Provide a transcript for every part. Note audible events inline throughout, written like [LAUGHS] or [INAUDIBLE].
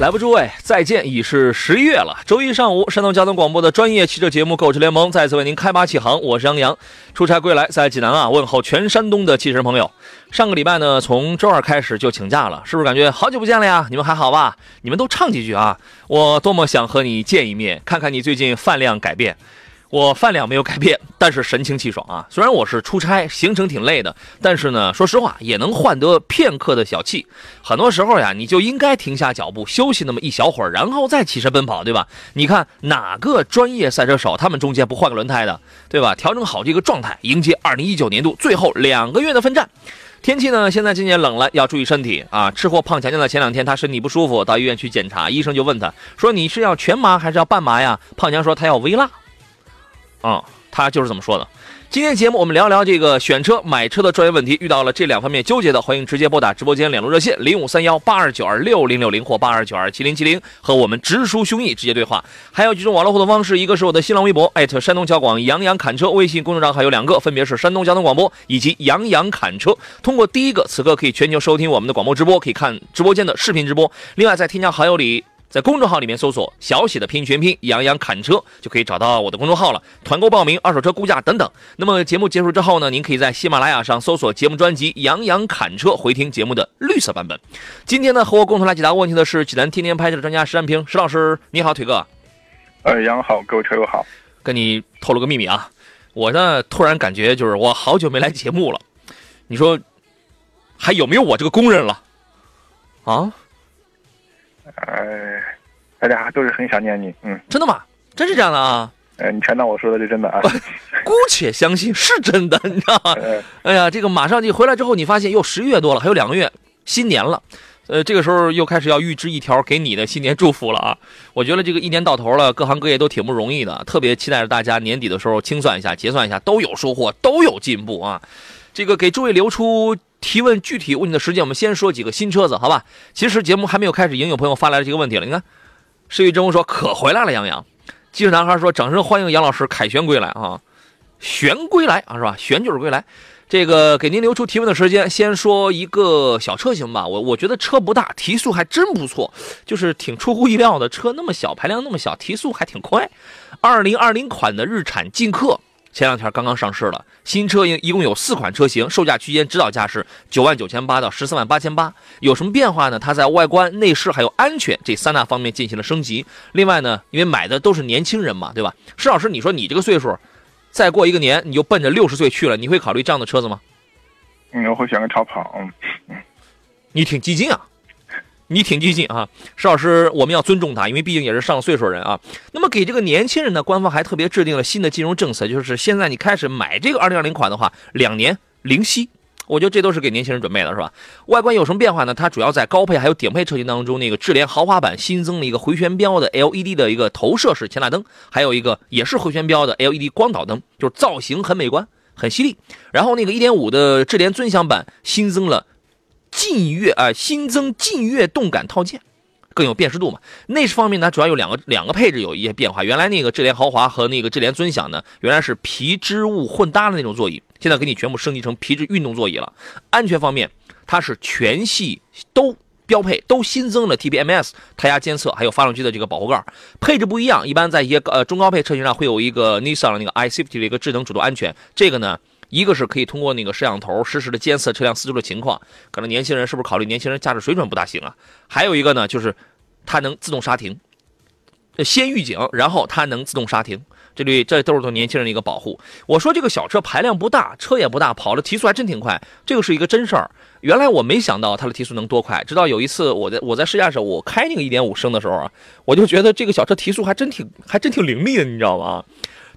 来吧，诸位，再见！已是十一月了。周一上午，山东交通广播的专业汽车节目《购车联盟》再次为您开拔启航。我是杨洋，出差归来，在济南啊，问候全山东的汽车朋友。上个礼拜呢，从周二开始就请假了，是不是感觉好久不见了呀？你们还好吧？你们都唱几句啊！我多么想和你见一面，看看你最近饭量改变。我饭量没有改变，但是神清气爽啊！虽然我是出差，行程挺累的，但是呢，说实话也能换得片刻的小憩。很多时候呀，你就应该停下脚步休息那么一小会儿，然后再起身奔跑，对吧？你看哪个专业赛车手，他们中间不换个轮胎的，对吧？调整好这个状态，迎接二零一九年度最后两个月的奋战。天气呢，现在今年冷了，要注意身体啊！吃货胖强强的，前两天他身体不舒服，到医院去检查，医生就问他说：“你是要全麻还是要半麻呀？”胖强说：“他要微辣。”啊，他就是这么说的。今天节目我们聊聊这个选车、买车的专业问题，遇到了这两方面纠结的，欢迎直接拨打直播间两路热线零五三幺八二九二六零六零或八二九二七零七零，和我们直抒胸臆，直接对话。还有几种网络互动方式，一个是我的新浪微博艾特山东交广杨洋侃车，微信公众账号有两个，分别是山东交通广播以及杨洋侃车。通过第一个，此刻可以全球收听我们的广播直播，可以看直播间的视频直播。另外，在添加好友里。在公众号里面搜索小写的拼音全拼杨洋侃车，就可以找到我的公众号了。团购报名、二手车估价等等。那么节目结束之后呢，您可以在喜马拉雅上搜索节目专辑《杨洋侃车》，回听节目的绿色版本。今天呢，和我共同来解答问题的是济南天天拍车的专家石占平石老师，你好，腿哥。呃，杨好，各位车友好。跟你透露个秘密啊，我呢突然感觉就是我好久没来节目了，你说还有没有我这个工人了？啊？哎，大家都是很想念你，嗯，真的吗？真是这样的啊？哎，你全当我说的是真的啊？[LAUGHS] 姑且相信是真的，你知道吗？哎呀，这个马上就回来之后，你发现又十一月多了，还有两个月，新年了，呃，这个时候又开始要预支一条给你的新年祝福了啊！我觉得这个一年到头了，各行各业都挺不容易的，特别期待着大家年底的时候清算一下、结算一下，都有收获，都有进步啊！这个给诸位留出。提问具体问题的时间，我们先说几个新车子，好吧？其实节目还没有开始，已经有朋友发来了这个问题了。你看，世玉真说可回来了，杨洋。技术男孩说掌声欢迎杨老师凯旋归来啊，旋归来啊，是吧？旋就是归来。这个给您留出提问的时间，先说一个小车型吧。我我觉得车不大，提速还真不错，就是挺出乎意料的。车那么小，排量那么小，提速还挺快。二零二零款的日产劲客。前两天刚刚上市了，新车一一共有四款车型，售价区间指导价是九万九千八到十四万八千八。有什么变化呢？它在外观、内饰还有安全这三大方面进行了升级。另外呢，因为买的都是年轻人嘛，对吧？施老师，你说你这个岁数，再过一个年你就奔着六十岁去了，你会考虑这样的车子吗？嗯，我会选个超跑。嗯，你挺激进啊。你挺激进啊，石老师，我们要尊重他，因为毕竟也是上了岁数人啊。那么给这个年轻人呢，官方还特别制定了新的金融政策，就是现在你开始买这个二零二零款的话，两年零息。我觉得这都是给年轻人准备的，是吧？外观有什么变化呢？它主要在高配还有顶配车型当中，那个智联豪华版新增了一个回旋标的 LED 的一个投射式前大灯，还有一个也是回旋标的 LED 光导灯，就是造型很美观，很犀利。然后那个1.5的智联尊享版新增了。劲越啊，新增劲越动感套件，更有辨识度嘛。内饰方面呢，主要有两个两个配置有一些变化。原来那个智联豪华和那个智联尊享呢，原来是皮织物混搭的那种座椅，现在给你全部升级成皮质运动座椅了。安全方面，它是全系都标配，都新增了 TPMS 胎压监测，还有发动机的这个保护盖。配置不一样，一般在一些呃中高配车型上会有一个 Nissan 的那个 iSafety 的一个智能主动安全，这个呢。一个是可以通过那个摄像头实时的监测车辆四周的情况，可能年轻人是不是考虑年轻人驾驶水准不大行啊？还有一个呢，就是它能自动刹停，先预警，然后它能自动刹停，这里这都是对年轻人的一个保护。我说这个小车排量不大，车也不大，跑的提速还真挺快，这个是一个真事儿。原来我没想到它的提速能多快，直到有一次我在我在试驾时候，我开那个1.5升的时候啊，我就觉得这个小车提速还真挺还真挺凌厉的，你知道吗？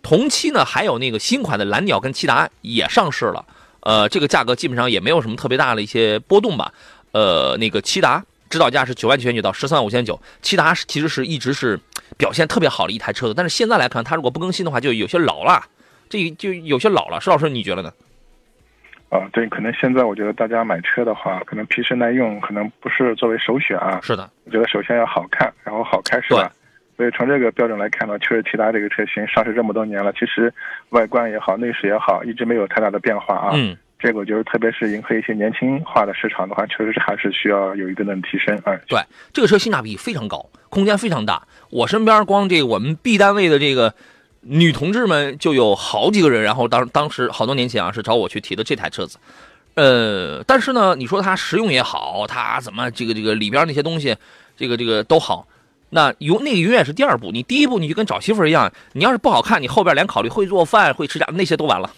同期呢，还有那个新款的蓝鸟跟骐达也上市了，呃，这个价格基本上也没有什么特别大的一些波动吧。呃，那个骐达指导价是九万九千九到十三万五千九，骐达是其实是一直是表现特别好的一台车子，但是现在来看，它如果不更新的话，就有些老了，这就有些老了。石老师，你觉得呢？啊，对，可能现在我觉得大家买车的话，可能皮实耐用，可能不是作为首选啊。是的，我觉得首先要好看，然后好开，是吧？所以从这个标准来看呢，确实其他这个车型上市这么多年了，其实外观也好，内饰也好，一直没有太大的变化啊。嗯，这个我觉得，特别是迎合一些年轻化的市场的话，确实是还是需要有一定的提升啊。对，这个车性价比非常高，空间非常大。我身边光这个我们 B 单位的这个。女同志们就有好几个人，然后当当时好多年前啊，是找我去提的这台车子，呃，但是呢，你说它实用也好，它怎么这个这个里边那些东西，这个这个都好，那永那个永远是第二步，你第一步你就跟找媳妇一样，你要是不好看，你后边连考虑会做饭、会吃家那些都完了，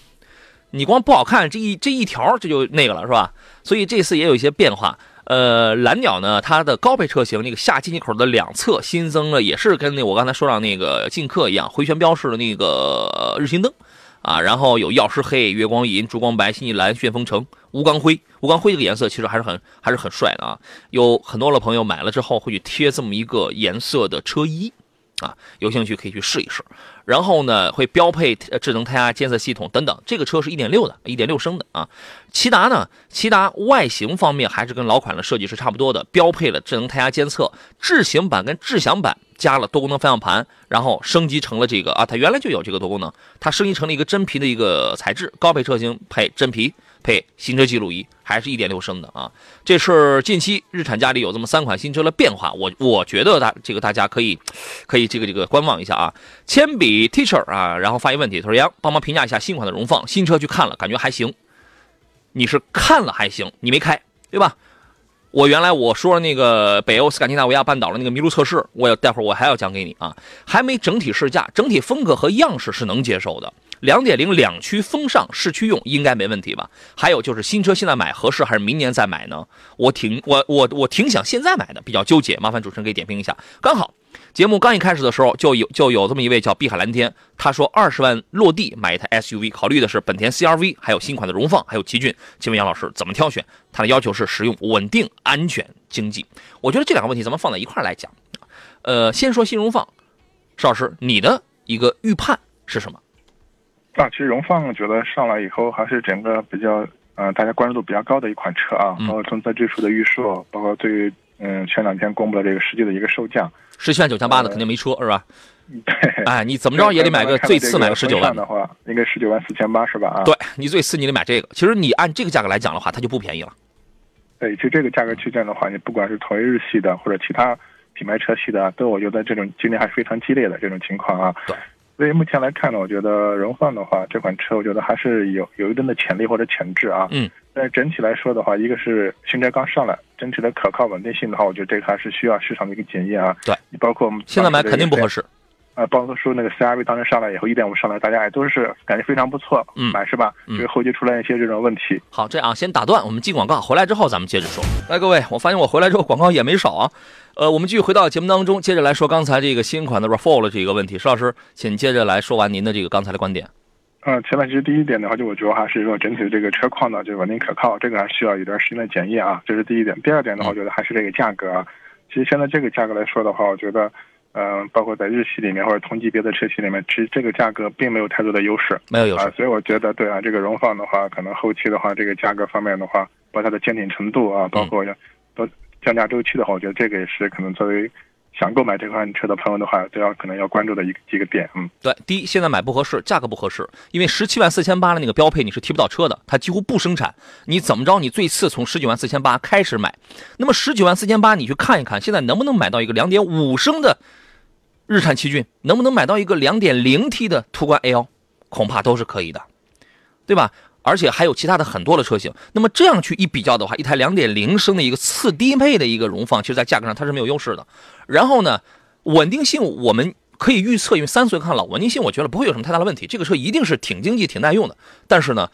你光不好看这一这一条这就那个了是吧？所以这次也有一些变化。呃，蓝鸟呢，它的高配车型那个下进气口的两侧新增了，也是跟那我刚才说到那个劲客一样，回旋标式的那个日行灯，啊，然后有药师黑、月光银、烛光白、星际蓝、旋风橙、吴刚灰。吴刚灰这个颜色其实还是很还是很帅的啊，有很多的朋友买了之后会去贴这么一个颜色的车衣。啊，有兴趣可以去试一试，然后呢，会标配智能胎压监测系统等等。这个车是一点六的，一点六升的啊。骐达呢，骐达外形方面还是跟老款的设计是差不多的，标配了智能胎压监测。智行版跟智享版加了多功能方向盘，然后升级成了这个啊，它原来就有这个多功能，它升级成了一个真皮的一个材质，高配车型配真皮。配行车记录仪，还是一点六升的啊！这是近期日产家里有这么三款新车的变化，我我觉得大这个大家可以，可以这个这个观望一下啊。铅笔 Teacher 啊，然后发一问题，他说杨帮忙评价一下新款的荣放，新车去看了，感觉还行。你是看了还行，你没开对吧？我原来我说那个北欧斯堪的纳维亚半岛的那个麋鹿测试，我待会儿我还要讲给你啊，还没整体试驾，整体风格和样式是能接受的。两点零两驱风尚市区用应该没问题吧？还有就是新车现在买合适还是明年再买呢？我挺我我我挺想现在买的，比较纠结，麻烦主持人给点评一下。刚好节目刚一开始的时候就有就有这么一位叫碧海蓝天，他说二十万落地买一台 SUV，考虑的是本田 CRV，还有新款的荣放，还有奇骏。请问杨老师怎么挑选？他的要求是实用、稳定、安全、经济。我觉得这两个问题咱们放在一块来讲。呃，先说新荣放，邵老师，你的一个预判是什么？啊，其实荣放觉得上来以后还是整个比较，呃，大家关注度比较高的一款车啊，包括从它最初的预售，包括对于，嗯，前两天公布的这个实际的一个售价，十七万九千八的肯定没车是吧？[LAUGHS] 对，哎，你怎么着也得买个最次买个十九万的话，应该十九万四千八是吧？啊，对你最次你得买这个，其实你按这个价格来讲的话，它就不便宜了。对，其实这个价格区间的话，你不管是同一日系的或者其他品牌车系的，都我觉得这种竞争还是非常激烈的这种情况啊。对。所以目前来看呢，我觉得荣放的话，这款车我觉得还是有有一定的潜力或者潜质啊。嗯。但是整体来说的话，一个是新车刚上来，整体的可靠稳定性的话，我觉得这个还是需要市场的一个检验啊。对。你包括我们现在买肯定不合适。啊，包括说那个 CRV 当时上来以后，一点五上来，大家也都是感觉非常不错，嗯，买是吧？就是后期出来一些这种问题。好，这样先打断，我们进广告，回来之后咱们接着说。来，各位，我发现我回来之后广告也没少啊。呃，我们继续回到节目当中，接着来说刚才这个新款的 RAV4 这个问题。石老师，请接着来说完您的这个刚才的观点。嗯，前面其实第一点的话，就我觉得还是说整体的这个车况呢，就稳定可靠，这个还需要一段时间的检验啊，这是第一点。第二点的话，我觉得还是这个价格啊。其实现在这个价格来说的话，我觉得。嗯，包括在日系里面或者同级别的车系里面，其实这个价格并没有太多的优势，没有优势啊。所以我觉得，对啊，这个荣放的话，可能后期的话，这个价格方面的话，包括它的坚挺程度啊，包括要都降价周期的话，我觉得这个也是可能作为想购买这款车的朋友的话，都要可能要关注的一个几个点。嗯，对，第一，现在买不合适，价格不合适，因为十七万四千八的那个标配你是提不到车的，它几乎不生产。你怎么着，你最次从十九万四千八开始买，那么十九万四千八你去看一看，现在能不能买到一个两点五升的？日产奇骏能不能买到一个 2.0T 的途观 L，恐怕都是可以的，对吧？而且还有其他的很多的车型。那么这样去一比较的话，一台2.0升的一个次低配的一个荣放，其实在价格上它是没有优势的。然后呢，稳定性我们可以预测，因为三岁看老，稳定性我觉得不会有什么太大的问题。这个车一定是挺经济、挺耐用的。但是呢，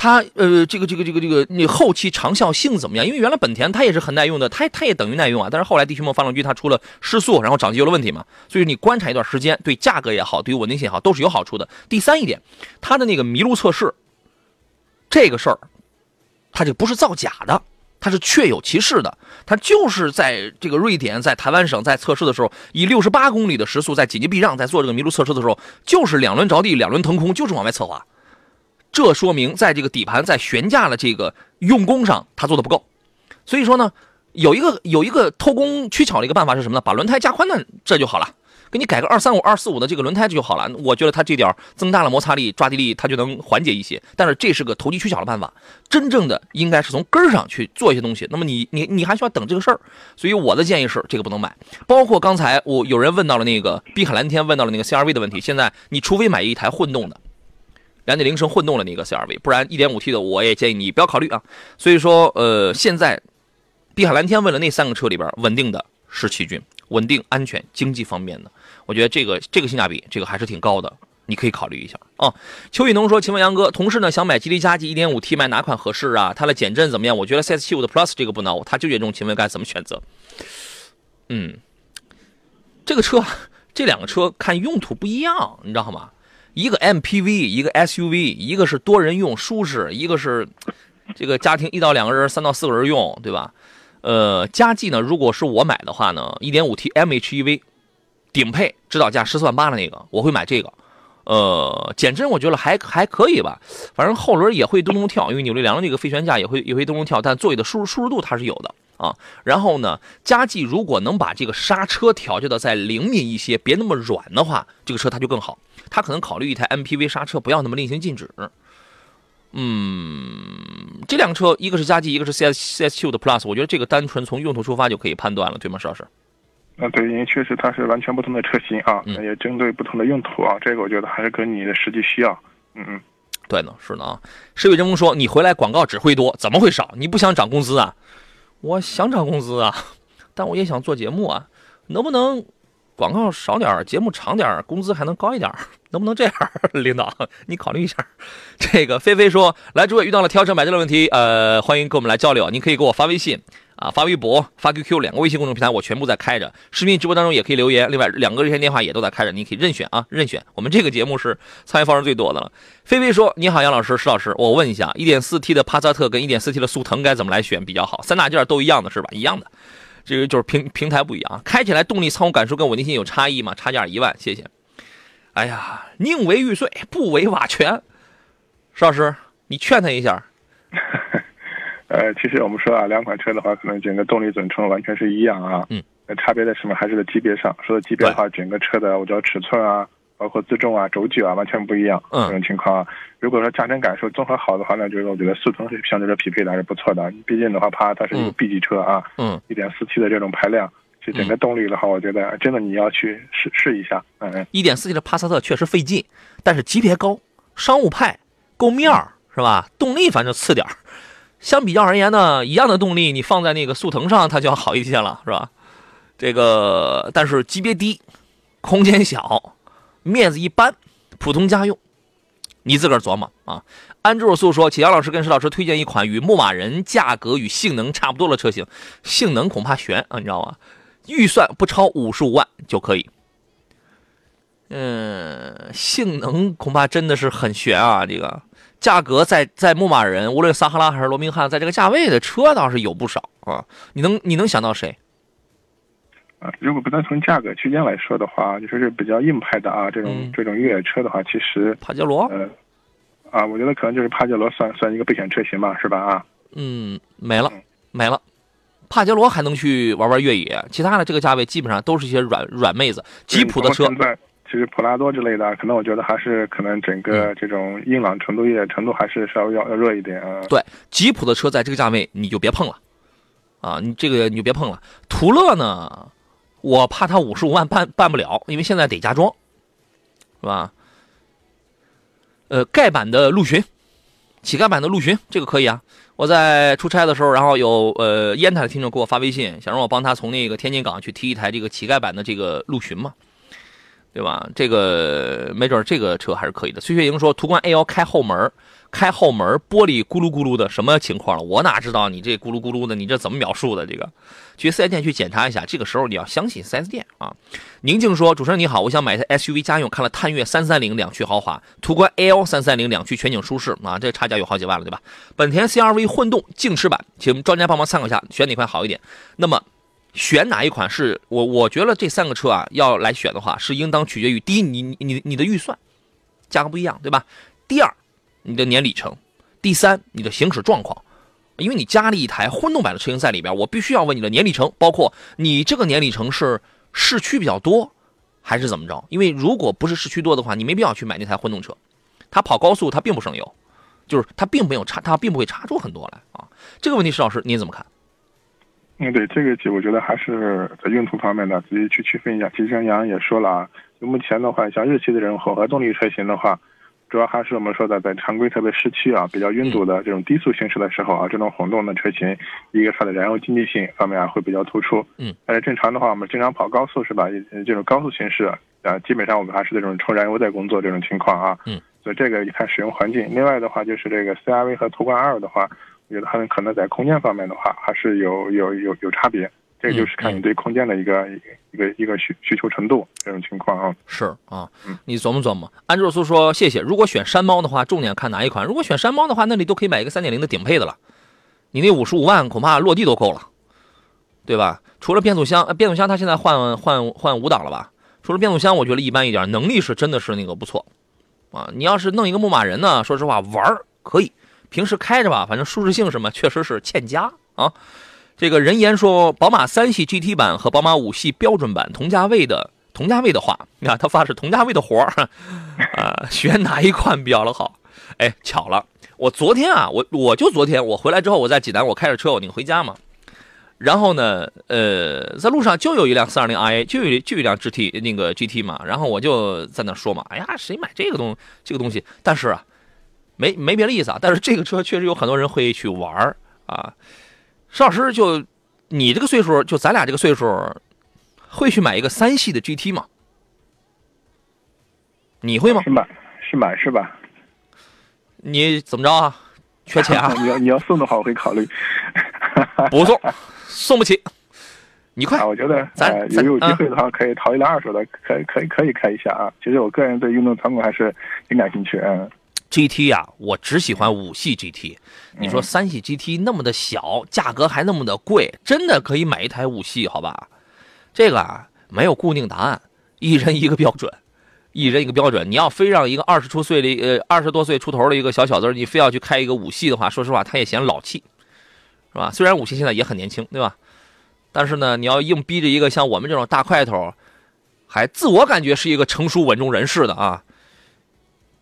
它呃，这个这个这个这个，你后期长效性怎么样？因为原来本田它也是很耐用的，它它也等于耐用啊。但是后来地区梦发动机它出了失速，然后长机油的问题嘛，所以你观察一段时间，对价格也好，对于稳定性也好，都是有好处的。第三一点，它的那个麋鹿测试，这个事儿，它就不是造假的，它是确有其事的。它就是在这个瑞典，在台湾省在测试的时候，以六十八公里的时速在紧急避让，在做这个麋鹿测试的时候，就是两轮着地，两轮腾空，就是往外侧滑。这说明在这个底盘在悬架的这个用工上，它做的不够。所以说呢，有一个有一个偷工取巧的一个办法是什么呢？把轮胎加宽呢，这就好了。给你改个二三五、二四五的这个轮胎就好了。我觉得它这点增大了摩擦力、抓地力，它就能缓解一些。但是这是个投机取巧的办法，真正的应该是从根上去做一些东西。那么你你你还需要等这个事儿。所以我的建议是，这个不能买。包括刚才我有人问到了那个碧海蓝天，问到了那个 CRV 的问题。现在你除非买一台混动的。两点零升混动的那个 CRV，不然一点五 T 的我也建议你不要考虑啊。所以说，呃，现在碧海蓝天问了那三个车里边，稳定的是奇骏，稳定、安全、经济方面的，我觉得这个这个性价比，这个还是挺高的，你可以考虑一下啊。邱雨农说：“请问杨哥，同事呢想买吉利嘉际一点五 T，买哪款合适啊？它的减震怎么样？我觉得 CS 七五的 Plus 这个不孬，他纠结中，请问该怎么选择？”嗯，这个车，这两个车看用途不一样，你知道吗？一个 MPV，一个 SUV，一个是多人用舒适，一个是这个家庭一到两个人、三到四个人用，对吧？呃，佳绩呢，如果是我买的话呢，1.5T MHEV 顶配指导价十四万八的那个，我会买这个。呃，减震我觉得还还可以吧，反正后轮也会咚咚跳，因为扭力梁的这个飞旋架也会也会咚咚跳，但座椅的舒适舒适度它是有的啊。然后呢，佳绩如果能把这个刹车调教的再灵敏一些，别那么软的话，这个车它就更好。他可能考虑一台 MPV 刹车不要那么令行禁止。嗯，这辆车一个是佳绩，一个是 CS CS 七五的 Plus，我觉得这个单纯从用途出发就可以判断了，对吗，邵老师？那，对，因为确实它是完全不同的车型啊，也针对不同的用途啊，这个我觉得还是跟你的实际需要。嗯嗯，对呢，是呢啊。石伟真风说：“你回来广告只会多，怎么会少？你不想涨工资啊？我想涨工资啊，但我也想做节目啊，能不能？”广告少点节目长点工资还能高一点能不能这样？[LAUGHS] 领导，你考虑一下。这个菲菲说：“来，诸位遇到了挑车买车的问题，呃，欢迎跟我们来交流。您可以给我发微信啊，发微博，发 QQ，两个微信公众平台我全部在开着。视频直播当中也可以留言。另外，两个热线电话也都在开着，你可以任选啊，任选。我们这个节目是参与方式最多的了。”菲菲说：“你好，杨老师，石老师，我问一下，1.4T 的帕萨特跟 1.4T 的速腾该怎么来选比较好？三大件都一样的是吧？一样的。”这个就是平平台不一样，开起来动力、操控感受跟稳定性有差异吗？差价一万，谢谢。哎呀，宁为玉碎，不为瓦全。石老师，你劝他一下。[LAUGHS] 呃，其实我们说啊，两款车的话，可能整个动力总成完全是一样啊。嗯。差别在什么？还是在级别上。说到级别的话，整个车的我叫尺寸啊。包括自重啊、轴距啊，完全不一样。嗯，这种情况啊，如果说驾乘感受综合好的话呢，就是我觉得速腾是相对来说匹配的还是不错的。毕竟的话，帕萨特是一个 B 级车啊。嗯。一点四 T 的这种排量，其实整个动力的话，我觉得真的你要去试试一下。嗯。一点四 T 的帕萨特确实费劲，但是级别高，商务派，够面儿，是吧？动力反正次点儿。相比较而言呢，一样的动力，你放在那个速腾上，它就要好一些了，是吧？这个，但是级别低，空间小。面子一般，普通家用，你自个儿琢磨啊。安卓素说，请杨老师跟石老师推荐一款与牧马人价格与性能差不多的车型，性能恐怕悬啊，你知道吗？预算不超五十五万就可以。嗯，性能恐怕真的是很悬啊，这个价格在在牧马人，无论撒哈拉还是罗宾汉，在这个价位的车倒是有不少啊。你能你能想到谁？啊，如果不单从价格区间来说的话，就是是比较硬派的啊，这种这种越野车的话，其实帕杰罗，呃，啊，我觉得可能就是帕杰罗算算一个备选车型吧，是吧？啊，嗯，没了，没了，帕杰罗还能去玩玩越野，其他的这个价位基本上都是一些软软妹子。吉普的车，现在其实普拉多之类的，可能我觉得还是可能整个这种硬朗程度、越野程度还是稍微要要弱一点啊。对，吉普的车在这个价位你就别碰了，啊，你这个你就别碰了。途乐呢？我怕他五十五万办办不了，因为现在得加装，是吧？呃，盖板的陆巡，乞丐版的陆巡，这个可以啊。我在出差的时候，然后有呃烟台的听众给我发微信，想让我帮他从那个天津港去提一台这个乞丐版的这个陆巡嘛。对吧？这个没准这个车还是可以的。崔雪莹说，途观 L 开后门，开后门玻璃咕噜咕噜的，什么情况了？我哪知道你这咕噜咕噜的？你这怎么描述的？这个去四 S 店去检查一下。这个时候你要相信四 S 店啊。宁静说，主持人你好，我想买一台 SUV 家用，看了探岳三三零两驱豪华，途观 L 三三零两驱全景舒适啊，这差价有好几万了，对吧？本田 CRV 混动静驰版，请专家帮忙参考一下，选哪款好一点？那么。选哪一款是我？我觉得这三个车啊，要来选的话，是应当取决于第一，你你你的预算，价格不一样，对吧？第二，你的年里程；第三，你的行驶状况。因为你加了一台混动版的车型在里边，我必须要问你的年里程，包括你这个年里程是市区比较多，还是怎么着？因为如果不是市区多的话，你没必要去买那台混动车，它跑高速它并不省油，就是它并没有差，它并不会差出很多来啊。这个问题，石老师您怎么看？嗯，对这个题，我觉得还是在用途方面呢，自己去区分一下。其实像杨洋也说了啊，就目前的话，像日系的这种混合动力车型的话，主要还是我们说的在常规特别市区啊，比较拥堵的这种低速行驶的时候啊，这种混动的车型，一个它的燃油经济性方面啊会比较突出。嗯，但是正常的话，我们经常跑高速是吧？这种高速行驶啊，基本上我们还是这种充燃油在工作这种情况啊。嗯，所以这个一看使用环境。另外的话，就是这个 CRV 和途观 L 的话。我觉得他们可能在空间方面的话，还是有有有有差别。这个就是看你对空间的一个一个一个需需求程度这种情况啊。是啊，你琢磨琢磨。安卓苏说谢谢。如果选山猫的话，重点看哪一款？如果选山猫的话，那你都可以买一个三点零的顶配的了。你那五十五万恐怕落地都够了，对吧？除了变速箱，变速箱它现在换换换五档了吧？除了变速箱，我觉得一般一点，能力是真的是那个不错啊。你要是弄一个牧马人呢，说实话玩可以。平时开着吧，反正舒适性什么确实是欠佳啊。这个人言说，宝马三系 GT 版和宝马五系标准版同价位的同价位的话，你看他发的是同价位的活儿啊，选哪一款比较的好？哎，巧了，我昨天啊，我我就昨天我回来之后，我在济南，我开着车我定回家嘛。然后呢，呃，在路上就有一辆 420i，就有就有一辆 GT 那个 GT 嘛。然后我就在那说嘛，哎呀，谁买这个东这个东西？但是啊。没没别的意思啊，但是这个车确实有很多人会去玩啊。石老师，就你这个岁数，就咱俩这个岁数，会去买一个三系的 GT 吗？你会吗？是买是买是吧？你怎么着啊？缺钱啊？[LAUGHS] 你要你要送的话，我会考虑。[LAUGHS] 不送，送不起。你快，我觉得咱有有机会的话，可以淘一辆二手的，可以可以可以开一下啊。其实我个人对运动操控还是挺感兴趣，嗯。GT 呀，我只喜欢五系 GT。你说三系 GT 那么的小，价格还那么的贵，真的可以买一台五系？好吧，这个啊没有固定答案，一人一个标准，一人一个标准。你要非让一个二十出岁的呃二十多岁出头的一个小小子，你非要去开一个五系的话，说实话他也嫌老气，是吧？虽然五系现在也很年轻，对吧？但是呢，你要硬逼着一个像我们这种大块头，还自我感觉是一个成熟稳重人士的啊。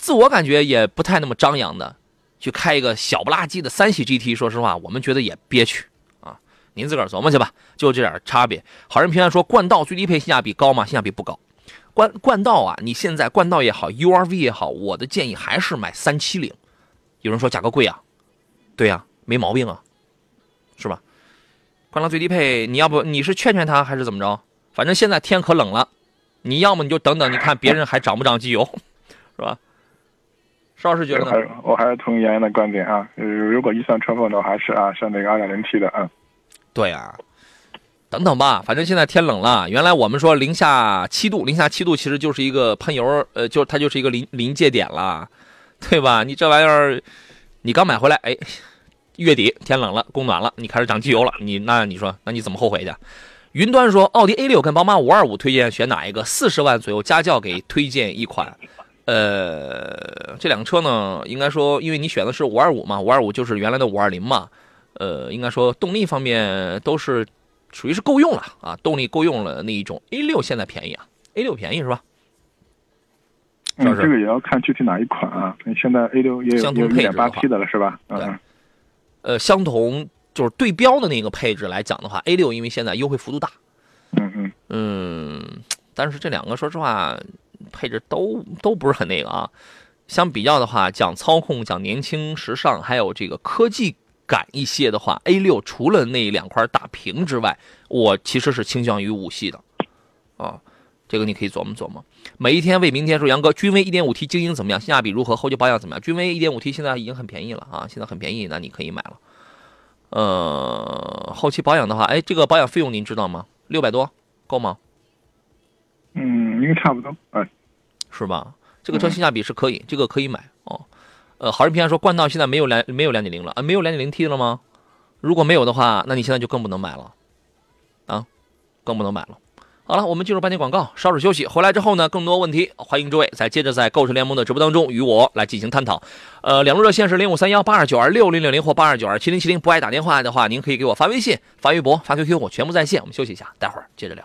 自我感觉也不太那么张扬的，去开一个小不拉几的三系 GT，说实话，我们觉得也憋屈啊。您自个儿琢磨去吧，就这点差别。好人平安说，冠道最低配性价比高吗？性价比不高。冠冠道啊，你现在冠道也好，URV 也好，我的建议还是买三七零。有人说价格贵啊，对呀，没毛病啊，是吧？冠道最低配，你要不你是劝劝他，还是怎么着？反正现在天可冷了，你要么你就等等，你看别人还涨不涨机油，[LAUGHS] 是吧？邵老师觉得呢？我还是同意杨洋的观点啊。如果预算充分的话，还是啊，上那个二点零 T 的啊。对啊，等等吧，反正现在天冷了。原来我们说零下七度，零下七度其实就是一个喷油，呃，就它就是一个临临界点了，对吧？你这玩意儿，你刚买回来，哎，月底天冷了，供暖了，你开始涨机油了，你那你说，那你怎么后悔去？云端说，奥迪 A 六跟宝马五二五推荐选哪一个？四十万左右家教给推荐一款。呃，这两个车呢，应该说，因为你选的是五二五嘛，五二五就是原来的五二零嘛，呃，应该说动力方面都是属于是够用了啊，动力够用了那一种。A 六现在便宜啊，A 六便宜是吧？嗯，这个也要看具体哪一款啊。现在 A 六也有一点八 T 的了是吧？嗯。呃，相同就是对标的那个配置来讲的话，A 六因为现在优惠幅度大。嗯嗯。嗯，但是这两个说实话。配置都都不是很那个啊，相比较的话，讲操控、讲年轻、时尚，还有这个科技感一些的话，A 六除了那两块大屏之外，我其实是倾向于五系的，啊，这个你可以琢磨琢磨。每一天为明天说，杨哥，君威 1.5T 经营怎么样？性价比如何？后期保养怎么样？君威 1.5T 现在已经很便宜了啊，现在很便宜，那你可以买了。呃，后期保养的话，哎，这个保养费用您知道吗？六百多够吗？嗯，应该差不多，嗯，是吧？这个车性价比是可以，这个可以买哦。呃，好人平安说，冠道现在没有两没有两点零了啊，没有两点零 T 了吗？如果没有的话，那你现在就更不能买了，啊，更不能买了。好了，我们进入半天广告，稍事休息。回来之后呢，更多问题，欢迎诸位再接着在购车联盟的直播当中与我来进行探讨。呃，两路热线是零五三幺八二九二六零六零或八二九二七零七零。不爱打电话的话，您可以给我发微信、发微博、发 QQ，我全部在线。我们休息一下，待会儿接着聊。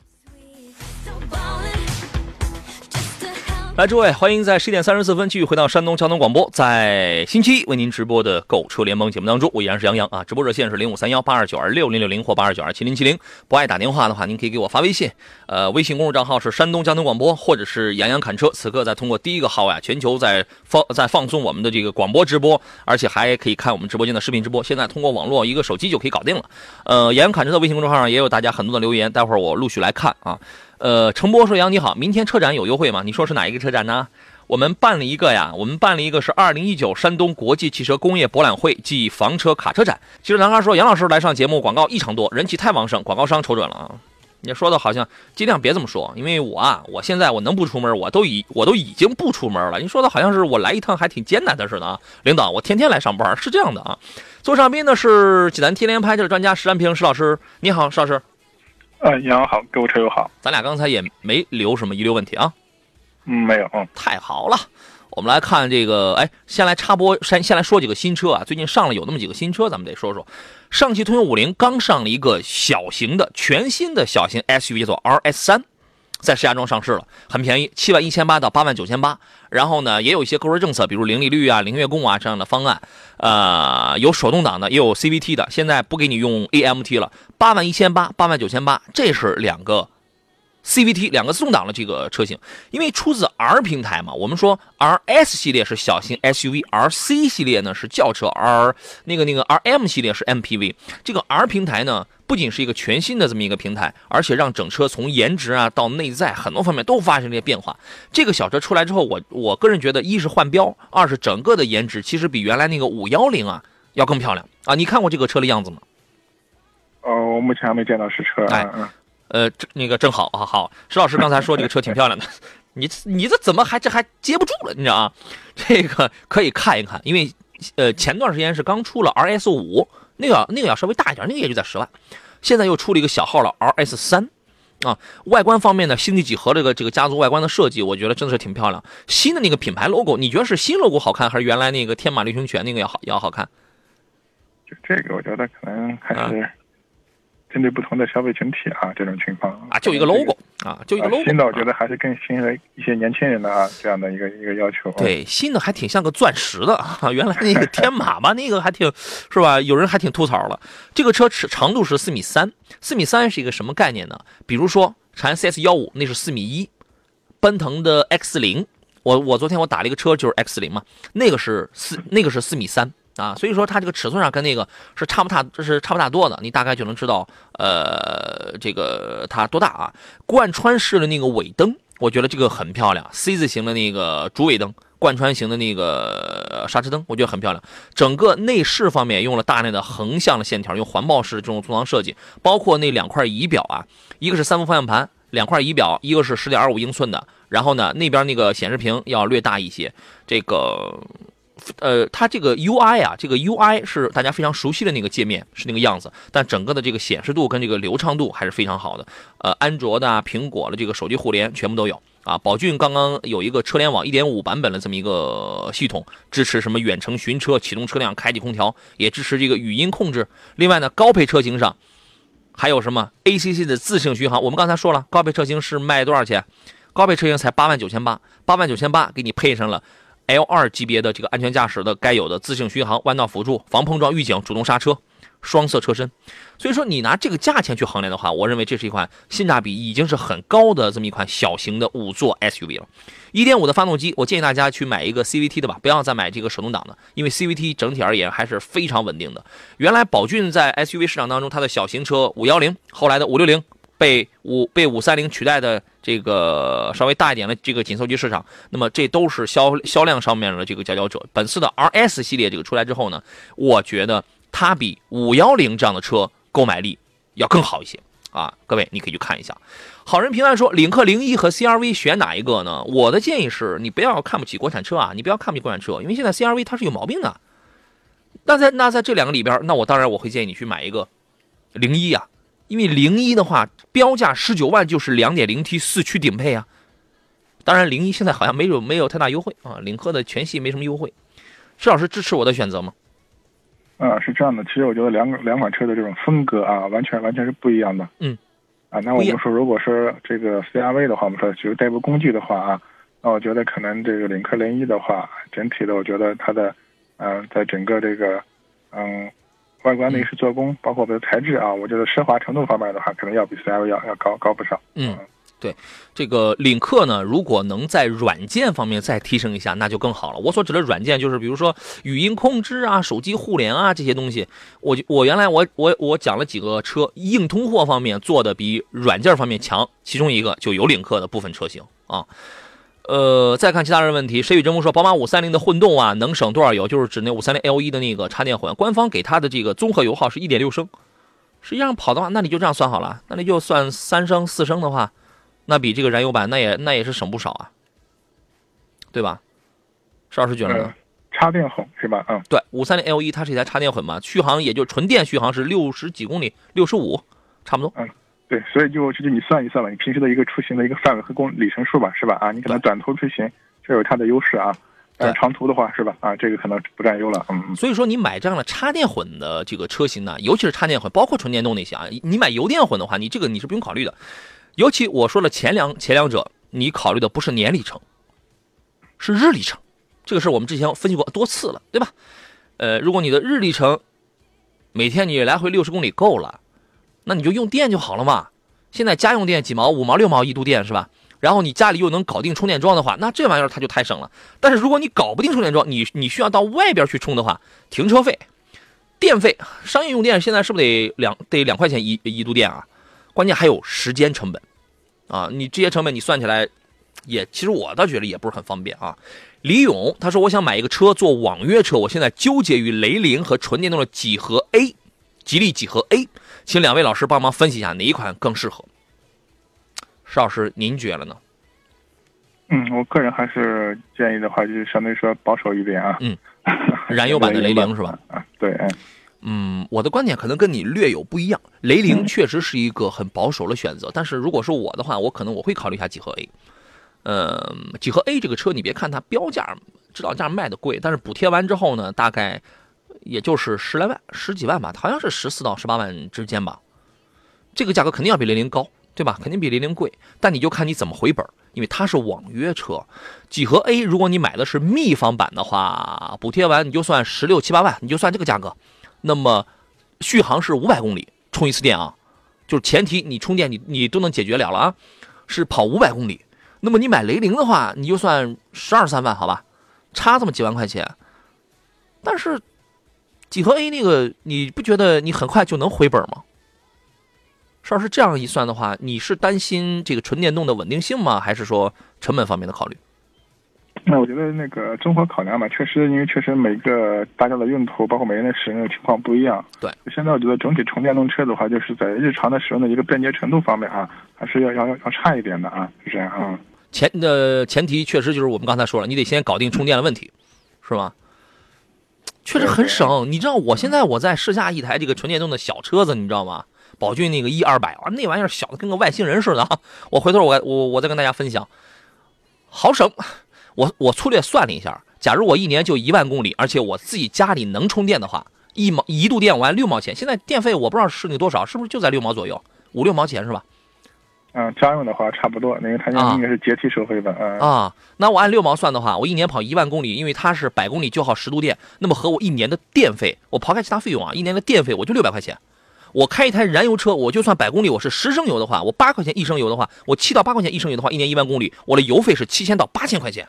来，诸位，欢迎在十点三十四分继续回到山东交通广播，在星期一为您直播的购车联盟节目当中，我依然是杨洋啊。直播热线是零五三幺八二九二六零六零或八二九二七零七零。不爱打电话的话，您可以给我发微信，呃，微信公众账号是山东交通广播，或者是杨洋侃车。此刻在通过第一个号呀，全球在放在放送我们的这个广播直播，而且还可以看我们直播间的视频直播。现在通过网络一个手机就可以搞定了。呃，杨洋侃车的微信公众号上也有大家很多的留言，待会儿我陆续来看啊。呃，程波说：“杨你好，明天车展有优惠吗？你说是哪一个车展呢？我们办了一个呀，我们办了一个是二零一九山东国际汽车工业博览会暨房车卡车展。其实男孩说杨老师来上节目，广告异常多，人气太旺盛，广告商瞅准了啊。你说的好像尽量别这么说，因为我啊，我现在我能不出门，我都已我都已经不出门了。你说的好像是我来一趟还挺艰难的似的啊，领导，我天天来上班，是这样的啊。坐上宾的是济南天联拍的专家石安平石老师，你好，石老师。”呃，杨好，各位车友好，咱俩刚才也没留什么遗留问题啊，嗯，没有，嗯，太好了，我们来看这个，哎，先来插播，先先来说几个新车啊，最近上了有那么几个新车，咱们得说说，上汽通用五菱刚上了一个小型的全新的小型 SUV，叫做 RS 三。在石家庄上市了，很便宜，七万一千八到八万九千八。然后呢，也有一些购车政策，比如零利率啊、零月供啊这样的方案。呃，有手动挡的，也有 CVT 的。现在不给你用 AMT 了，八万一千八、八万九千八，这是两个。CVT 两个自动挡的这个车型，因为出自 R 平台嘛，我们说 RS 系列是小型 SUV，RC 系列呢是轿车，R 那个那个 RM 系列是 MPV。这个 R 平台呢，不仅是一个全新的这么一个平台，而且让整车从颜值啊到内在很多方面都发生了些变化。这个小车出来之后，我我个人觉得，一是换标，二是整个的颜值其实比原来那个五幺零啊要更漂亮啊。你看过这个车的样子吗？哦，我目前还没见到实车。哎。呃，这那个正好啊，好，石老师刚才说这个车挺漂亮的，你你这怎么还这还接不住了？你知道啊？这个可以看一看，因为呃前段时间是刚出了 RS 五，那个那个要稍微大一点，那个也就在十万，现在又出了一个小号了 RS 三，啊，外观方面呢，星际几何这个这个家族外观的设计，我觉得真的是挺漂亮。新的那个品牌 logo，你觉得是新 logo 好看，还是原来那个天马流星拳那个要好要好看？就这个，我觉得可能还是。针对不同的消费群体啊，这种情况啊，就一个 logo 啊，就一个 logo。新的我觉得还是更适合一些年轻人的啊，这样的一个一个要求。对，新的还挺像个钻石的啊，[LAUGHS] 原来那个天马吧，那个还挺是吧？有人还挺吐槽了。这个车尺长度是四米三，四米三是一个什么概念呢？比如说长安 CS 幺五那是四米一，奔腾的 X 零，我我昨天我打了一个车就是 X 零嘛，那个是四那个是四米三。啊，所以说它这个尺寸上跟那个是差不大，这是差不大多的，你大概就能知道，呃，这个它多大啊？贯穿式的那个尾灯，我觉得这个很漂亮，C 字形的那个主尾灯，贯穿型的那个刹车灯，我觉得很漂亮。整个内饰方面用了大量的横向的线条，用环抱式这种组装设计，包括那两块仪表啊，一个是三幅方向盘，两块仪表，一个是十点二五英寸的，然后呢，那边那个显示屏要略大一些，这个。呃，它这个 UI 啊，这个 UI 是大家非常熟悉的那个界面，是那个样子。但整个的这个显示度跟这个流畅度还是非常好的。呃，安卓的、苹果的这个手机互联全部都有啊，宝骏刚刚有一个车联网1.5版本的这么一个系统，支持什么远程寻车、启动车辆、开启空调，也支持这个语音控制。另外呢，高配车型上还有什么 ACC 的自适应巡航？我们刚才说了，高配车型是卖多少钱？高配车型才八万九千八，八万九千八给你配上了 L2 级别的这个安全驾驶的该有的自适应巡航、弯道辅助、防碰撞预警、主动刹车。双色车身，所以说你拿这个价钱去衡量的话，我认为这是一款性价比已经是很高的这么一款小型的五座 SUV 了。一点五的发动机，我建议大家去买一个 CVT 的吧，不要再买这个手动挡的，因为 CVT 整体而言还是非常稳定的。原来宝骏在 SUV 市场当中，它的小型车五幺零，后来的五六零被五被五三零取代的这个稍微大一点的这个紧凑级市场，那么这都是销销量上面的这个佼佼者。本次的 RS 系列这个出来之后呢，我觉得。它比五幺零这样的车购买力要更好一些啊！各位，你可以去看一下。好人评论说，领克零一和 CRV 选哪一个呢？我的建议是你不要看不起国产车啊，你不要看不起国产车，因为现在 CRV 它是有毛病的。那在那在这两个里边，那我当然我会建议你去买一个零一啊，因为零一的话标价十九万就是两点零 T 四驱顶配啊。当然零一现在好像没有没有太大优惠啊，领克的全系没什么优惠。施老师支持我的选择吗？啊，是这样的，其实我觉得两两款车的这种风格啊，完全完全是不一样的。嗯，啊，那我们说，如果说这个 CRV 的话，我们说就是代步工具的话啊，那我觉得可能这个领克零一的话，整体的我觉得它的，嗯，在整个这个，嗯，外观内饰做工，包括我们的材质啊，我觉得奢华程度方面的话，可能要比 CRV 要要高高不少。嗯。对，这个领克呢，如果能在软件方面再提升一下，那就更好了。我所指的软件，就是比如说语音控制啊、手机互联啊这些东西。我我原来我我我讲了几个车，硬通货方面做的比软件方面强，其中一个就有领克的部分车型啊。呃，再看其他人问题，谁与争锋说，宝马五三零的混动啊，能省多少油？就是指那五三零 L 一的那个插电混，官方给它的这个综合油耗是一点六升。实际上跑的话，那你就这样算好了，那你就算三升四升的话。那比这个燃油版，那也那也是省不少啊，对吧？邵老师觉得呢？插电混是吧？嗯，对，五三零 L 一它是一台插电混嘛，续航也就纯电续航是六十几公里，六十五，差不多。嗯，对，所以就就你算一算吧，你平时的一个出行的一个范围和公里程数吧，是吧？啊，你可能短途出行这有它的优势啊，但长途的话是吧？啊，这个可能不占优了。嗯，所以说你买这样的插电混的这个车型呢，尤其是插电混，包括纯电动那些啊，你买油电混的话，你这个你是不用考虑的。尤其我说了前两前两者，你考虑的不是年里程，是日里程，这个是我们之前分析过多次了，对吧？呃，如果你的日里程每天你来回六十公里够了，那你就用电就好了嘛。现在家用电几毛五毛六毛一度电是吧？然后你家里又能搞定充电桩的话，那这玩意儿它就太省了。但是如果你搞不定充电桩，你你需要到外边去充的话，停车费、电费，商业用电现在是不是得两得两块钱一一度电啊？关键还有时间成本，啊，你这些成本你算起来，也其实我倒觉得也不是很方便啊。李勇他说：“我想买一个车做网约车，我现在纠结于雷凌和纯电动的几何 A，吉利几何 A，请两位老师帮忙分析一下哪一款更适合。”石老师，您觉得呢？嗯，我个人还是建议的话，就是相对说保守一点啊。嗯，燃油版的雷凌 [LAUGHS] 是吧？啊，对，嗯。嗯，我的观点可能跟你略有不一样。雷凌确实是一个很保守的选择，但是如果是我的话，我可能我会考虑一下几何 A。呃，几何 A 这个车，你别看它标价指导价卖的贵，但是补贴完之后呢，大概也就是十来万、十几万吧，好像是十四到十八万之间吧。这个价格肯定要比雷凌高，对吧？肯定比雷凌贵，但你就看你怎么回本，因为它是网约车。几何 A 如果你买的是秘方版的话，补贴完你就算十六七八万，你就算这个价格。那么，续航是五百公里充一次电啊，就是前提你充电你你都能解决了了啊，是跑五百公里。那么你买雷凌的话，你就算十二三万好吧，差这么几万块钱。但是几何 A 那个你不觉得你很快就能回本吗？要是这样一算的话，你是担心这个纯电动的稳定性吗？还是说成本方面的考虑？那我觉得那个综合考量吧，确实，因为确实每个大家的用途，包括每个人的使用情况不一样。对，现在我觉得整体纯电动车的话，就是在日常的使用的一个便捷程度方面啊，还是要要要要差一点的啊，是这样啊。前的前提确实就是我们刚才说了，你得先搞定充电的问题，是吧？确实很省。你知道我现在我在试驾一台这个纯电动的小车子，你知道吗？宝骏那个 E 二百啊，那玩意儿小的跟个外星人似的。我回头我我我再跟大家分享。好省。我我粗略算了一下，假如我一年就一万公里，而且我自己家里能充电的话，一毛一度电我按六毛钱。现在电费我不知道是那多少，是不是就在六毛左右，五六毛钱是吧？嗯，家用的话差不多，因为它应该是阶梯收费的。嗯啊，那我按六毛算的话，我一年跑一万公里，因为它是百公里就耗十度电，那么和我一年的电费，我刨开其他费用啊，一年的电费我就六百块钱。我开一台燃油车，我就算百公里我是十升油的话，我八块钱一升油的话，我七到八块钱一升油的话，一年一万公里，我的油费是七千到八千块钱。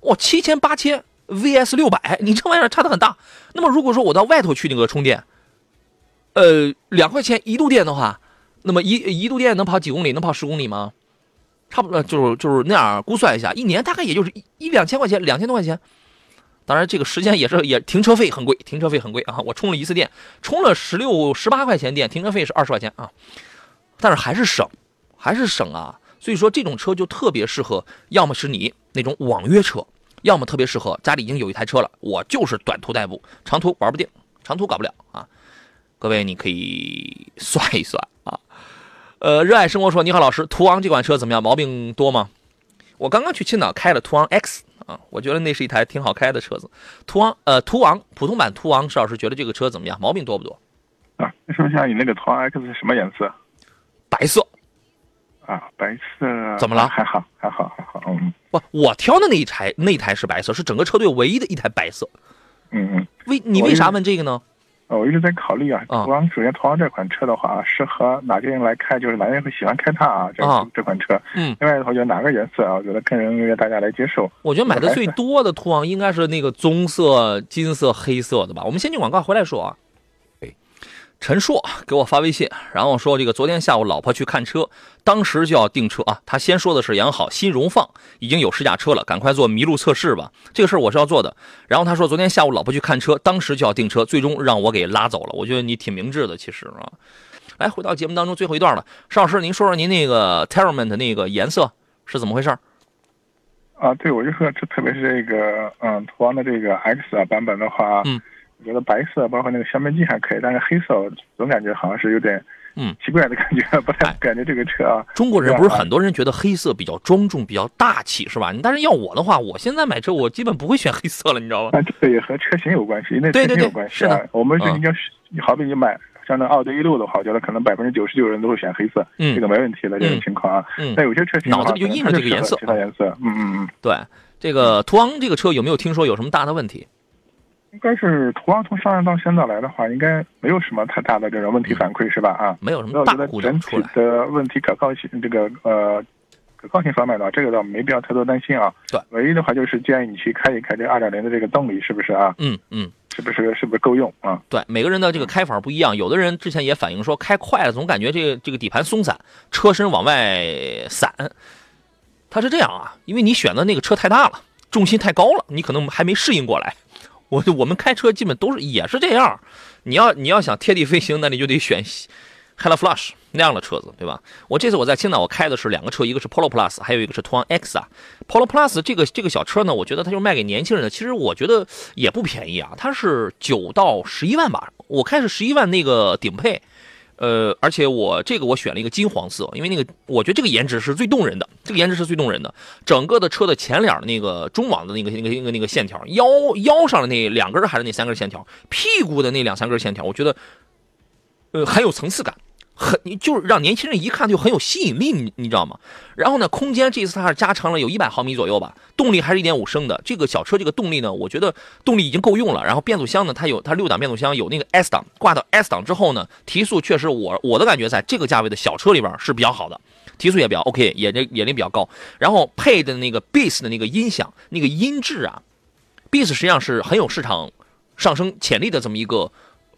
哇，七千八千 VS 六百，你这玩意儿差的很大。那么如果说我到外头去那个充电，呃，两块钱一度电的话。那么一一度电能跑几公里？能跑十公里吗？差不多就是就是那样估算一下，一年大概也就是一一两千块钱，两千多块钱。当然这个时间也是也停车费很贵，停车费很贵啊！我充了一次电，充了十六十八块钱电，停车费是二十块钱啊。但是还是省，还是省啊！所以说这种车就特别适合，要么是你那种网约车，要么特别适合家里已经有一台车了，我就是短途代步，长途玩不定，长途搞不了啊。各位你可以 [LAUGHS] 算一算啊。呃，热爱生活说：“你好，老师，途昂这款车怎么样？毛病多吗？我刚刚去青岛开了途昂 X 啊，我觉得那是一台挺好开的车子。途昂，呃，途昂普通版途昂，石老师觉得这个车怎么样？毛病多不多？啊，说一下你那个途昂 X 是什么颜色？白色。啊，白色。怎么了？还好，还好，还好。嗯，不，我挑的那一台，那台是白色，是整个车队唯一的一台白色。嗯嗯。为你为啥问这个呢？我一直在考虑啊，途昂首先途昂这款车的话，适合哪些人来开？就是哪些人会喜欢开它啊？这这款车。嗯。另外的话，就哪个颜色啊？我觉得更容易大家来接受。我觉得买的最多的途昂应该是那个棕色、金色、黑色的吧。我们先进广告回来说啊。陈硕给我发微信，然后说这个昨天下午老婆去看车，当时就要订车啊。他先说的是养好新荣放已经有试驾车了，赶快做麋鹿测试吧。这个事儿我是要做的。然后他说昨天下午老婆去看车，当时就要订车，最终让我给拉走了。我觉得你挺明智的，其实啊。来，回到节目当中最后一段了，邵老师您说说您那个 Terrain 那个颜色是怎么回事？啊，对，我就说这特别是这个嗯途昂的这个 X 啊版本的话，嗯。我觉得白色包括那个香槟金还可以，但是黑色总感觉好像是有点嗯奇怪的感觉，不太感觉这个车啊。中国人不是很多人觉得黑色比较庄重、比较大气，是吧？但是要我的话，我现在买车我基本不会选黑色了，你知道吗？这个也和车型有关系，那车型有关系啊。我们是你好比你买像那奥迪 A 六的话，我觉得可能百分之九十九人都会选黑色，嗯，这个没问题的这种情况啊。嗯，但有些车型脑子里就印着这个颜色，其他颜色。嗯嗯嗯。对，这个途昂这个车有没有听说有什么大的问题？应该是途昂从上任到现在来的话，应该没有什么太大的这种问题反馈，是吧？啊，没有什么大故障出来。整体的问题可靠性，这个呃可靠性方面的话，这个倒没必要太多担心啊。对，唯一的话就是建议你去开一开这二点零的这个动力，是不是啊？嗯嗯，是不是是不是够用啊？对，每个人的这个开法不一样，有的人之前也反映说开快了总感觉这个这个底盘松散，车身往外散。它是这样啊，因为你选的那个车太大了，重心太高了，你可能还没适应过来。我我们开车基本都是也是这样，你要你要想贴地飞行，那你就得选 h e l l Flash 那样的车子，对吧？我这次我在青岛，我开的是两个车，一个是 Polo Plus，还有一个是途昂 X 啊。Polo Plus 这个这个小车呢，我觉得它就卖给年轻人的，其实我觉得也不便宜啊，它是九到十一万吧，我开是十一万那个顶配。呃，而且我这个我选了一个金黄色，因为那个我觉得这个颜值是最动人的，这个颜值是最动人的。整个的车的前脸的那个中网的那个那个那个那个线条，腰腰上的那两根还是那三根线条，屁股的那两三根线条，我觉得呃很有层次感。很，你就是让年轻人一看就很有吸引力，你你知道吗？然后呢，空间这次它是加长了有一百毫米左右吧，动力还是一点五升的。这个小车这个动力呢，我觉得动力已经够用了。然后变速箱呢，它有它六档变速箱，有那个 S 档，挂到 S 档之后呢，提速确实我我的感觉在这个价位的小车里边是比较好的，提速也比较 OK，也这也力比较高。然后配的那个 Bass 的那个音响，那个音质啊，Bass 实际上是很有市场上升潜力的这么一个。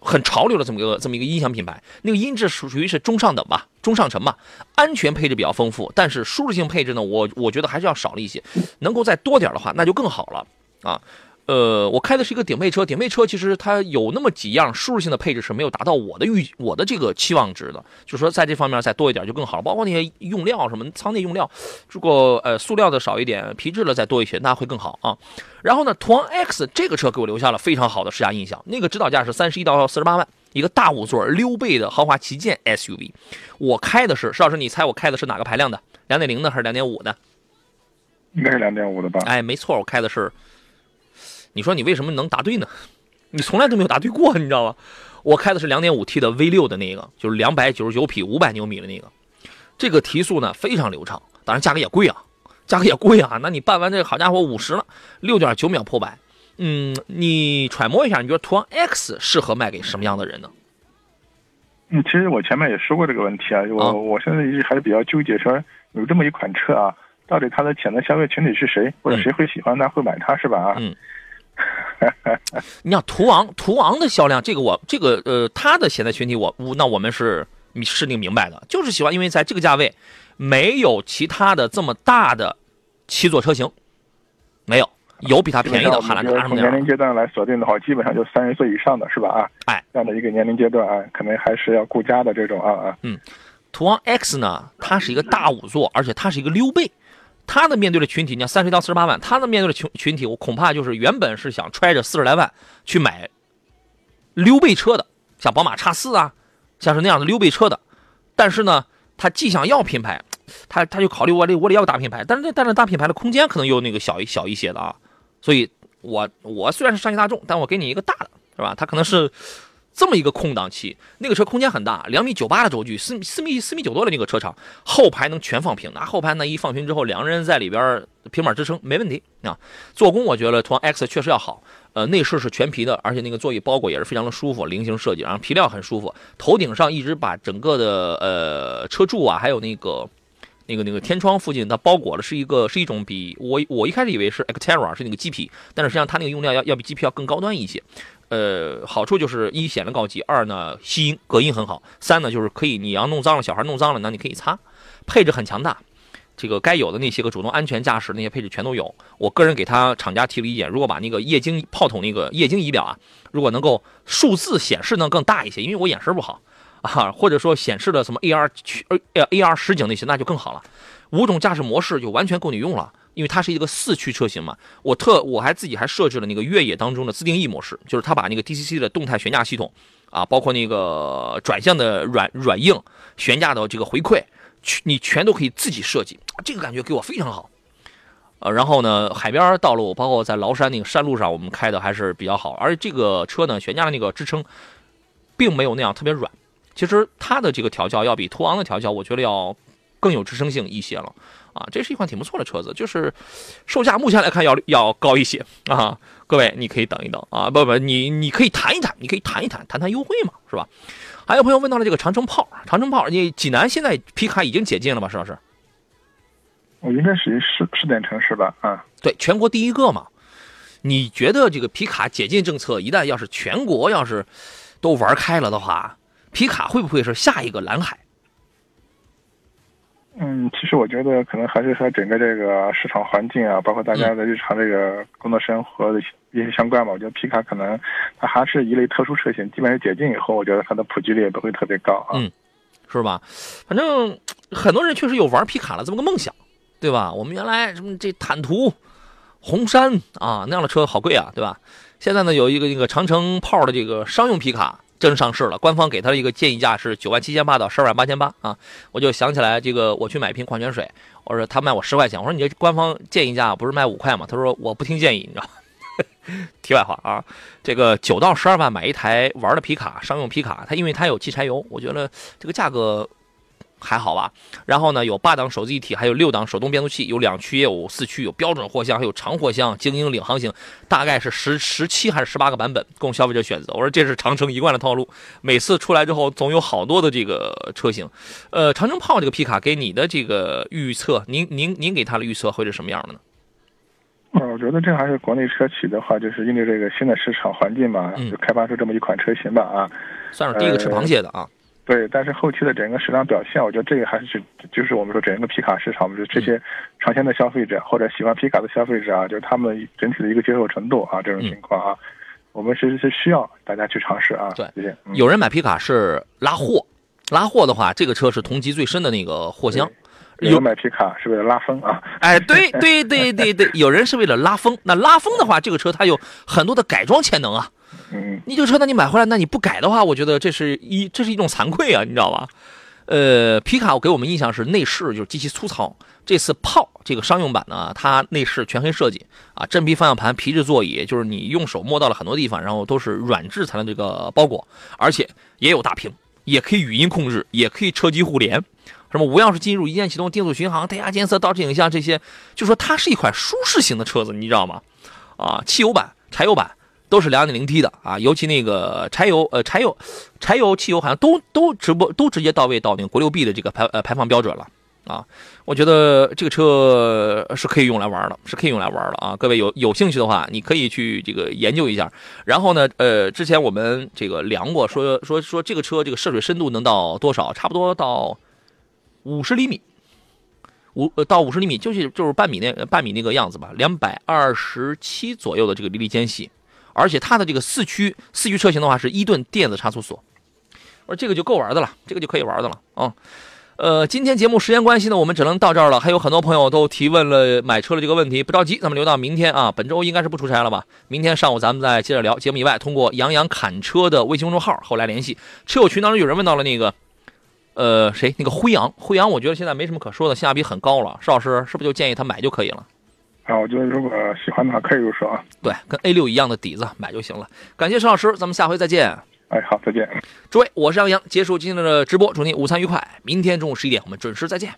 很潮流的这么一个这么一个音响品牌，那个音质属属于是中上等吧，中上乘吧，安全配置比较丰富，但是舒适性配置呢，我我觉得还是要少了一些，能够再多点的话，那就更好了啊。呃，我开的是一个顶配车，顶配车其实它有那么几样舒适性的配置是没有达到我的预我的这个期望值的，就是说在这方面再多一点就更好了。包括那些用料什么舱内用料，如果呃塑料的少一点，皮质的再多一些，那会更好啊。然后呢，途昂 X 这个车给我留下了非常好的试驾印象，那个指导价是三十一到四十八万，一个大五座溜背的豪华旗舰 SUV。我开的是，石老师你猜我开的是哪个排量的？两点零的还是两点五的？应该是两点五的吧？哎，没错，我开的是。你说你为什么能答对呢？你从来都没有答对过，你知道吗？我开的是两点五 T 的 V 六的那个，就是两百九十九匹、五百牛米的那个。这个提速呢非常流畅，当然价格也贵啊，价格也贵啊。那你办完这个，好家伙，五十了，六点九秒破百。嗯，你揣摩一下，你觉得途昂 X 适合卖给什么样的人呢？嗯，其实我前面也说过这个问题啊，我我现在一直还是比较纠结，说有这么一款车啊，到底它的潜在消费群体是谁，或者谁会喜欢它，会买它，是吧？啊，嗯。[LAUGHS] 你像途昂，途昂的销量，这个我这个呃，它的潜在群体，我我那我们是是定明白的，就是喜欢，因为在这个价位，没有其他的这么大的七座车型，没有。有比它便宜的汉兰达什么的。年龄阶段来锁定的话，基本上就三十岁以上的是吧？啊，哎，这样的一个年龄阶段啊，可能还是要顾家的这种啊啊。嗯，途昂 X 呢，它是一个大五座，而且它是一个溜背，他的面对的群体，你看三十到四十八万，他的面对的群群体，我恐怕就是原本是想揣着四十来万去买溜背车的，像宝马叉四啊，像是那样的溜背车的，但是呢，他既想要品牌，他他就考虑我得我得要个大品牌，但是但是大品牌的空间可能又那个小一小一些的啊。所以，我我虽然是上汽大众，但我给你一个大的，是吧？他可能是这么一个空档期。那个车空间很大，两米九八的轴距，四四米四米九多的那个车长，后排能全放平。拿后排那一放平之后，两个人在里边平板支撑没问题啊。做工我觉得途昂 X 确实要好，呃，内饰是全皮的，而且那个座椅包裹也是非常的舒服，菱形设计，然后皮料很舒服。头顶上一直把整个的呃车柱啊，还有那个。那个那个天窗附近，它包裹的是一个是一种比我我一开始以为是 Xterra 是那个麂皮，但是实际上它那个用料要要比麂皮要更高端一些。呃，好处就是一显得高级，二呢吸音隔音很好，三呢就是可以你要弄脏了，小孩弄脏了，那你可以擦。配置很强大，这个该有的那些个主动安全驾驶那些配置全都有。我个人给他厂家提了意见，如果把那个液晶炮筒那个液晶仪表啊，如果能够数字显示能更大一些，因为我眼神不好。啊，或者说显示的什么 AR 呃 AR 实景那些，那就更好了。五种驾驶模式就完全够你用了，因为它是一个四驱车型嘛。我特我还自己还设置了那个越野当中的自定义模式，就是它把那个 DCC 的动态悬架系统啊，包括那个转向的软软硬悬架的这个回馈，全你全都可以自己设计，这个感觉给我非常好。呃，然后呢，海边道路包括在崂山那个山路上，我们开的还是比较好，而这个车呢，悬架的那个支撑并没有那样特别软。其实它的这个调教要比途昂的调教，我觉得要更有支撑性一些了啊！这是一款挺不错的车子，就是售价目前来看要要高一些啊！各位你可以等一等啊，不不，你你可以谈一谈，你可以谈一谈，谈谈优惠嘛，是吧？还有朋友问到了这个长城炮，长城炮，你济南现在皮卡已经解禁了吧？石老师？我应该属于试试点城市吧？啊，对，全国第一个嘛。你觉得这个皮卡解禁政策一旦要是全国要是都玩开了的话？皮卡会不会是下一个蓝海？嗯，其实我觉得可能还是和整个这个市场环境啊，包括大家的日常这个工作生活的一些相关吧。我觉得皮卡可能它还是一类特殊车型，基本上解禁以后，我觉得它的普及率也不会特别高啊。嗯，是吧？反正很多人确实有玩皮卡的这么个梦想，对吧？我们原来什么这坦途、红杉啊那样的车好贵啊，对吧？现在呢有一个那个长城炮的这个商用皮卡。真上市了，官方给他的一个建议价是九万七千八到十二万八千八啊！我就想起来这个，我去买一瓶矿泉水，我说他卖我十块钱，我说你这官方建议价不是卖五块吗？他说我不听建议，你知道。[LAUGHS] 题外话啊，这个九到十二万买一台玩的皮卡，商用皮卡，它因为它有汽柴油，我觉得这个价格。还好吧，然后呢，有八档手自一体，还有六档手动变速器，有两驱也有四驱，有标准货箱，还有长货箱，精英领航型，大概是十十七还是十八个版本供消费者选择。我说这是长城一贯的套路，每次出来之后总有好多的这个车型。呃，长城炮这个皮卡给你的这个预测，您您您给它的预测会是什么样的呢？呃，我觉得这还是国内车企的话，就是因为这个新的市场环境嘛，就开发出这么一款车型吧啊，算是第一个吃螃蟹的啊。对，但是后期的整个市场表现，我觉得这个还是就是我们说整个皮卡市场，我们说这些尝鲜的消费者或者喜欢皮卡的消费者啊，就是他们整体的一个接受程度啊，这种情况啊，我们其实是需要大家去尝试啊。对，有人买皮卡是拉货，拉货的话，这个车是同级最深的那个货箱。有买皮卡是为了拉风啊？哎，对对对对对，有人是为了拉风。那拉风的话，这个车它有很多的改装潜能啊。嗯，你这个车，那你买回来，那你不改的话，我觉得这是一这是一种惭愧啊，你知道吧？呃，皮卡给我们印象是内饰就是极其粗糙，这次炮这个商用版呢，它内饰全黑设计啊，真皮方向盘、皮质座椅，就是你用手摸到了很多地方，然后都是软质才能这个包裹，而且也有大屏，也可以语音控制，也可以车机互联。什么无钥匙进入、一键启动、定速巡航、胎压监测、倒车影像这些，就说它是一款舒适型的车子，你知道吗？啊，汽油版、柴油版都是两点零 T 的啊，尤其那个柴油，呃，柴油、柴油、汽油好像都都直播都直接到位到那个国六 B 的这个排呃排放标准了啊。我觉得这个车是可以用来玩的，是可以用来玩的啊。各位有有兴趣的话，你可以去这个研究一下。然后呢，呃，之前我们这个量过，说说说这个车这个涉水深度能到多少？差不多到。五十厘米，五呃到五十厘米，就是就是半米那半米那个样子吧，两百二十七左右的这个离地间隙，而且它的这个四驱四驱车型的话是伊顿电子差速锁，我说这个就够玩的了，这个就可以玩的了啊。呃，今天节目时间关系呢，我们只能到这儿了。还有很多朋友都提问了买车的这个问题，不着急，咱们留到明天啊。本周应该是不出差了吧？明天上午咱们再接着聊。节目以外，通过杨洋侃车的微信公众号后来联系。车友群当中有人问到了那个。呃，谁？那个辉昂，辉昂，我觉得现在没什么可说的，性价比很高了。邵老师是不是就建议他买就可以了？啊，我觉得如果喜欢的话可以入手啊。对，跟 A 六一样的底子，买就行了。感谢邵老师，咱们下回再见。哎，好，再见。诸位，我是杨洋，结束今天的直播，祝您午餐愉快。明天中午十一点，我们准时再见。